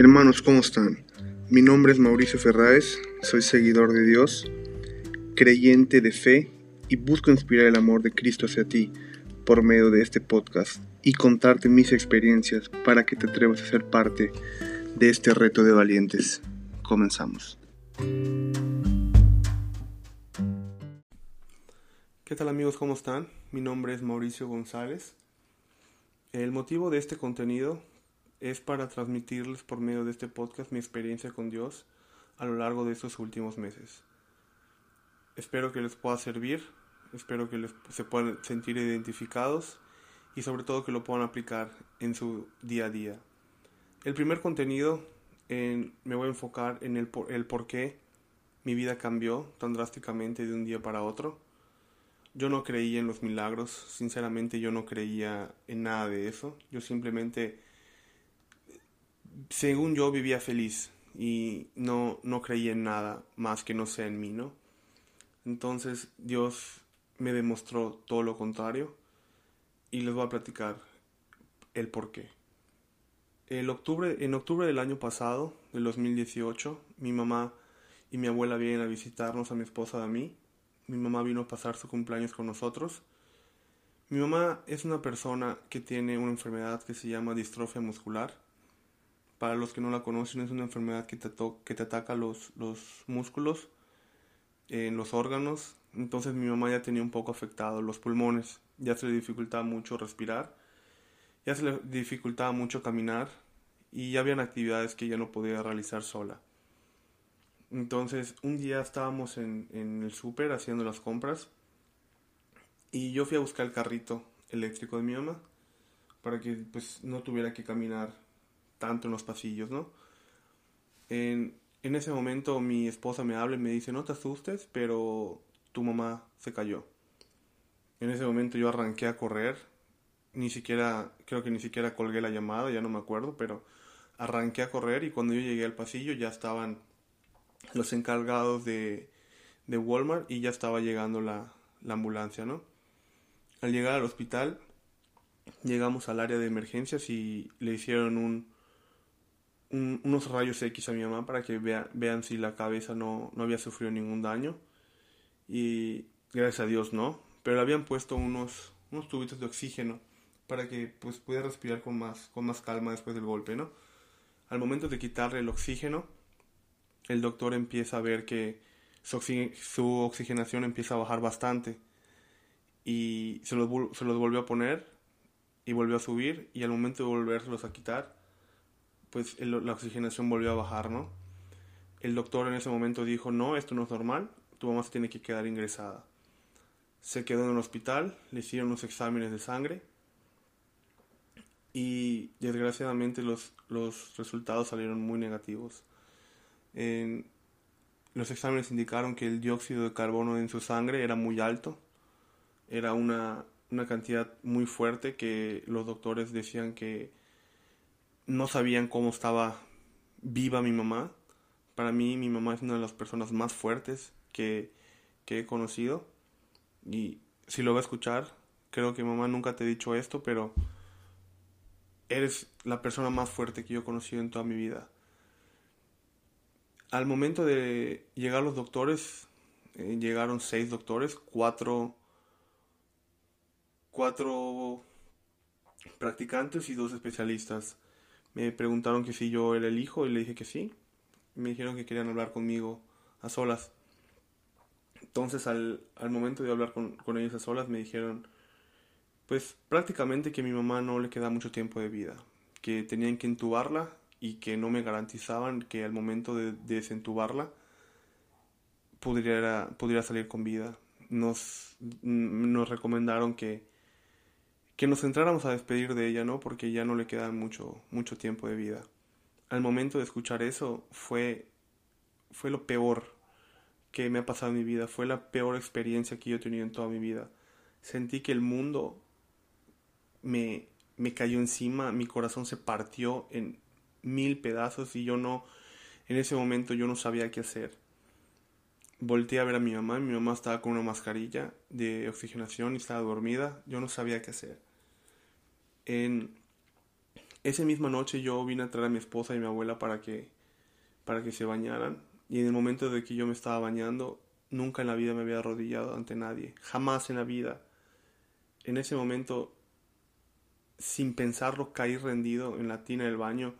Hermanos, ¿cómo están? Mi nombre es Mauricio Ferráez, soy seguidor de Dios, creyente de fe y busco inspirar el amor de Cristo hacia ti por medio de este podcast y contarte mis experiencias para que te atrevas a ser parte de este reto de valientes. Comenzamos. ¿Qué tal amigos? ¿Cómo están? Mi nombre es Mauricio González. El motivo de este contenido es para transmitirles por medio de este podcast mi experiencia con Dios a lo largo de estos últimos meses. Espero que les pueda servir, espero que les, se puedan sentir identificados y sobre todo que lo puedan aplicar en su día a día. El primer contenido en, me voy a enfocar en el, el por qué mi vida cambió tan drásticamente de un día para otro. Yo no creía en los milagros, sinceramente yo no creía en nada de eso. Yo simplemente según yo vivía feliz y no, no creía en nada más que no sea en mí, ¿no? Entonces Dios me demostró todo lo contrario y les voy a platicar el por qué. Octubre, en octubre del año pasado, del 2018, mi mamá y mi abuela vienen a visitarnos a mi esposa y a mí. Mi mamá vino a pasar su cumpleaños con nosotros. Mi mamá es una persona que tiene una enfermedad que se llama distrofia muscular para los que no la conocen, es una enfermedad que te, ataca los, los músculos en los órganos. Entonces mi mamá ya tenía un poco afectado los pulmones, ya se le dificultaba mucho respirar, ya se le dificultaba mucho caminar y ya habían actividades que ya no podía realizar sola. Entonces un día estábamos en, en el súper haciendo las compras y yo fui a buscar el carrito eléctrico de mi mamá para que pues no tuviera que caminar tanto en los pasillos, ¿no? En, ese momento mi esposa me habla y me dice, no te asustes, pero tu mamá se cayó. En ese momento yo arranqué a correr, ni siquiera, creo que ni siquiera colgué la llamada, ya no me acuerdo, pero arranqué a correr y cuando yo llegué al pasillo ya estaban los encargados de, de Walmart y ya estaba llegando la ambulancia, ¿no? Al llegar al hospital, llegamos al área de emergencias y le hicieron un, unos rayos X a mi mamá para que vean si la cabeza no, no había sufrido ningún daño. Y gracias a Dios no. Pero le habían puesto unos, unos tubitos de oxígeno para que pues pudiera respirar con más, con más calma después del golpe, ¿no? Al momento de quitarle el oxígeno, el doctor empieza a ver que su, su oxigenación empieza a bajar bastante. Y se los, se los volvió a poner y volvió a subir. Y al momento de volverlos a quitar, pues la oxigenación volvió a bajar, ¿no? El doctor en ese momento dijo, no, esto no es normal, tu mamá tiene que quedar ingresada. Se quedó en el hospital, le hicieron los exámenes de sangre y desgraciadamente los, los resultados salieron muy negativos. los exámenes indicaron que el dióxido de carbono en su sangre era muy alto, era una, una cantidad muy fuerte que los doctores decían que no sabían cómo estaba viva mi mamá. Para mí mi mamá es una de las personas más fuertes que, he conocido. Y si lo va a escuchar, creo que mamá nunca te he dicho esto, pero eres la persona más fuerte que yo he conocido en toda mi vida. Al momento de llegar los doctores, eh, llegaron seis doctores, cuatro, cuatro practicantes y dos especialistas. Me preguntaron que si yo era el hijo y le dije que sí. Me dijeron que querían hablar conmigo a solas. Entonces al, momento de hablar con, con, ellos a solas me dijeron pues prácticamente que mi mamá no le queda mucho tiempo de vida, que tenían que entubarla y que no me garantizaban que al momento de, desentubarla pudiera, pudiera salir con vida. Nos, nos recomendaron que, que nos entráramos a despedir de ella, ¿no? Porque ya no le queda mucho, mucho tiempo de vida. Al momento de escuchar eso fue, fue lo peor que me ha pasado en mi vida, fue la peor experiencia que yo he tenido en toda mi vida. Sentí que el mundo me, me cayó encima, mi corazón se partió en mil pedazos y yo no, en ese momento yo no sabía qué hacer. Volté a ver a mi mamá, mi mamá estaba con una mascarilla de oxigenación y estaba dormida, yo no sabía qué hacer Esa misma noche yo vine a traer a mi esposa y mi abuela para que, para que se bañaran. Y en el momento de que yo me estaba bañando, nunca en la vida me había arrodillado ante nadie. Jamás en la vida. En ese momento, sin pensarlo, caí rendido en la tina del baño,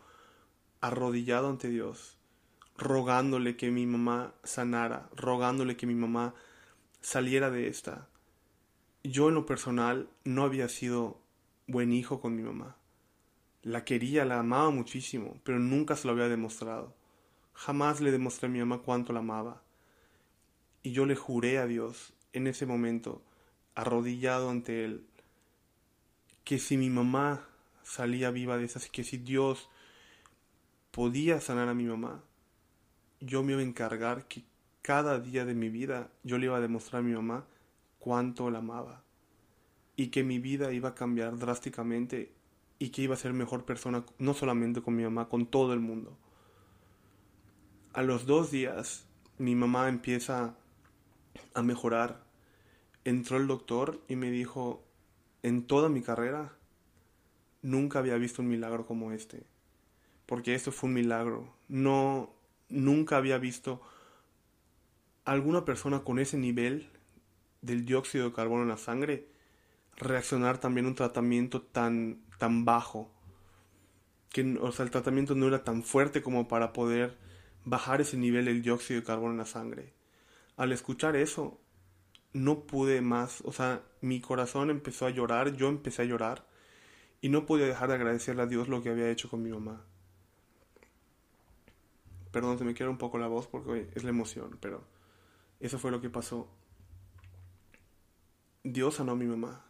arrodillado ante Dios, rogándole que mi mamá sanara, rogándole que mi mamá saliera de esta. Yo en lo personal no había sido buen hijo con mi mamá. La quería, la amaba muchísimo, pero nunca se lo había demostrado. Jamás le demostré a mi mamá cuánto la amaba. Y yo le juré a Dios en ese momento, arrodillado ante Él, que si mi mamá salía viva de esas, que si Dios podía sanar a mi mamá, yo me iba a encargar que cada día de mi vida yo le iba a demostrar a mi mamá cuánto la amaba y que mi vida iba a cambiar drásticamente y que iba a ser mejor persona no solamente con mi mamá, con todo el mundo. A los dos días mi mamá empieza a mejorar. Entró el doctor y me dijo, en toda mi carrera nunca había visto un milagro como este. Porque esto fue un milagro. No, nunca había visto alguna persona con ese nivel del dióxido de carbono en la sangre reaccionar también un tratamiento tan, tan bajo. Que, o sea, el tratamiento no era tan fuerte como para poder bajar ese nivel del dióxido de carbono en la sangre. Al escuchar eso, no pude más, o sea, mi corazón empezó a llorar, yo empecé a llorar y no podía dejar de agradecerle a Dios lo que había hecho con mi mamá. Perdón, se me quiere un poco la voz porque es la emoción, pero eso fue lo que pasó. Dios sanó a mi mamá.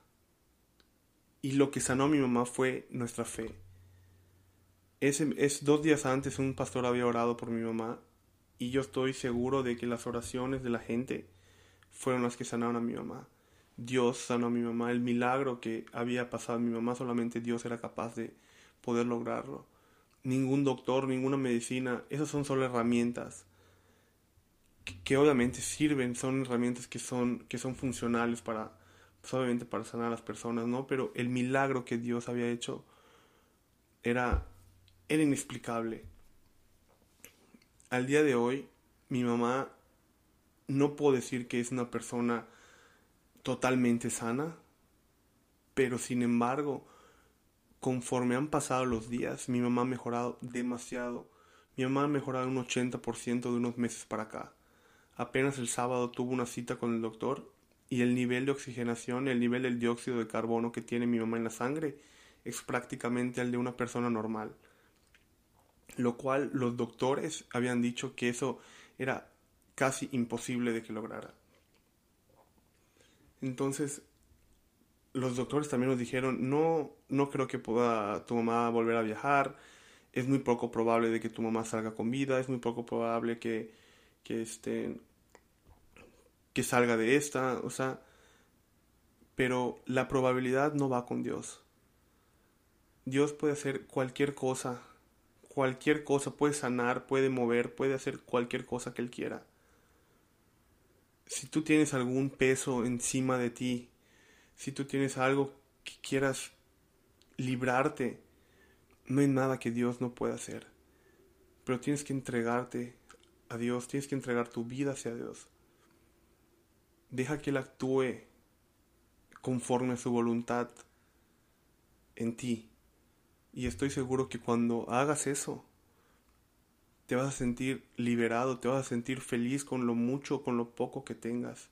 Y lo que sanó a mi mamá fue nuestra fe. Ese, es dos días antes un pastor había orado por mi mamá y yo estoy seguro de que las oraciones de la gente fueron las que sanaron a mi mamá. Dios sanó a mi mamá. El milagro que había pasado a mi mamá solamente Dios era capaz de poder lograrlo. Ningún doctor, ninguna medicina, esas son solo herramientas que, que obviamente sirven, son herramientas que son, que son funcionales para, pues, obviamente para sanar a las personas, ¿no? Pero el milagro que Dios había hecho era, era inexplicable. Al día de hoy, mi mamá no puedo decir que es una persona totalmente sana, pero sin embargo, conforme han pasado los días, mi mamá ha mejorado demasiado. Mi mamá ha mejorado un 80% de unos meses para acá. Apenas el sábado tuvo una cita con el doctor y el nivel de oxigenación, el nivel del dióxido de carbono que tiene mi mamá en la sangre es prácticamente el de una persona normal. Lo cual los doctores habían dicho que eso era casi imposible de que lograra. Entonces, los doctores también nos dijeron, no, no creo que pueda tu mamá volver a viajar, es muy poco probable de que tu mamá salga con vida, es muy poco probable que, que, este, salga de esta, o sea, pero la probabilidad no va con Dios. Dios puede hacer cualquier cosa, cualquier cosa, puede sanar, puede mover, puede hacer cualquier cosa que Él quiera. Si tú tienes algún peso encima de ti, si tú tienes algo que quieras librarte, no hay nada que Dios no pueda hacer. Pero tienes que entregarte a Dios, tienes que entregar tu vida hacia Dios. Deja que Él actúe conforme a su voluntad en ti. Y estoy seguro que cuando hagas eso, te vas a sentir liberado, te vas a sentir feliz con lo mucho o con lo poco que tengas.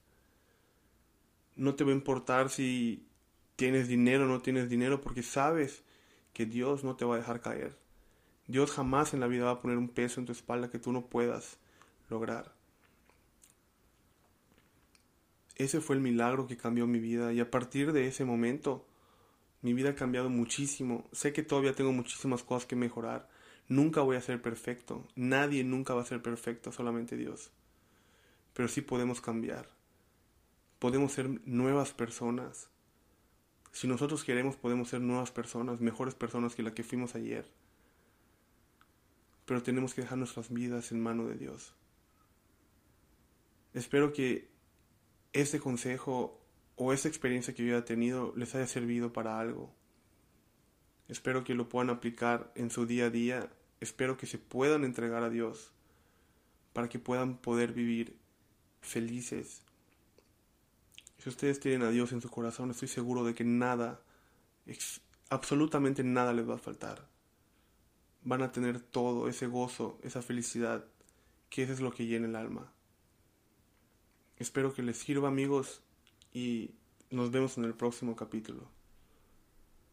No te va a importar si tienes dinero o no tienes dinero, porque sabes que Dios no te va a dejar caer. Dios jamás en la vida va a poner un peso en tu espalda que tú no puedas lograr. Ese fue el milagro que cambió mi vida y a partir de ese momento mi vida ha cambiado muchísimo. Sé que todavía tengo muchísimas cosas que mejorar. Nunca voy a ser perfecto. Nadie nunca va a ser perfecto, solamente Dios. Pero sí podemos cambiar. Podemos ser nuevas personas. Si nosotros queremos podemos ser nuevas personas, mejores personas que las que fuimos ayer. Pero tenemos que dejar nuestras vidas en mano de Dios. Espero que este consejo o esta experiencia que yo haya tenido les haya servido para algo. Espero que lo puedan aplicar en su día a día. Espero que se puedan entregar a Dios para que puedan poder vivir felices. Si ustedes tienen a Dios en su corazón, estoy seguro de que nada, absolutamente nada les va a faltar. Van a tener todo ese gozo, esa felicidad, que eso es lo que llena el alma. Espero que les sirva amigos y nos vemos en el próximo capítulo.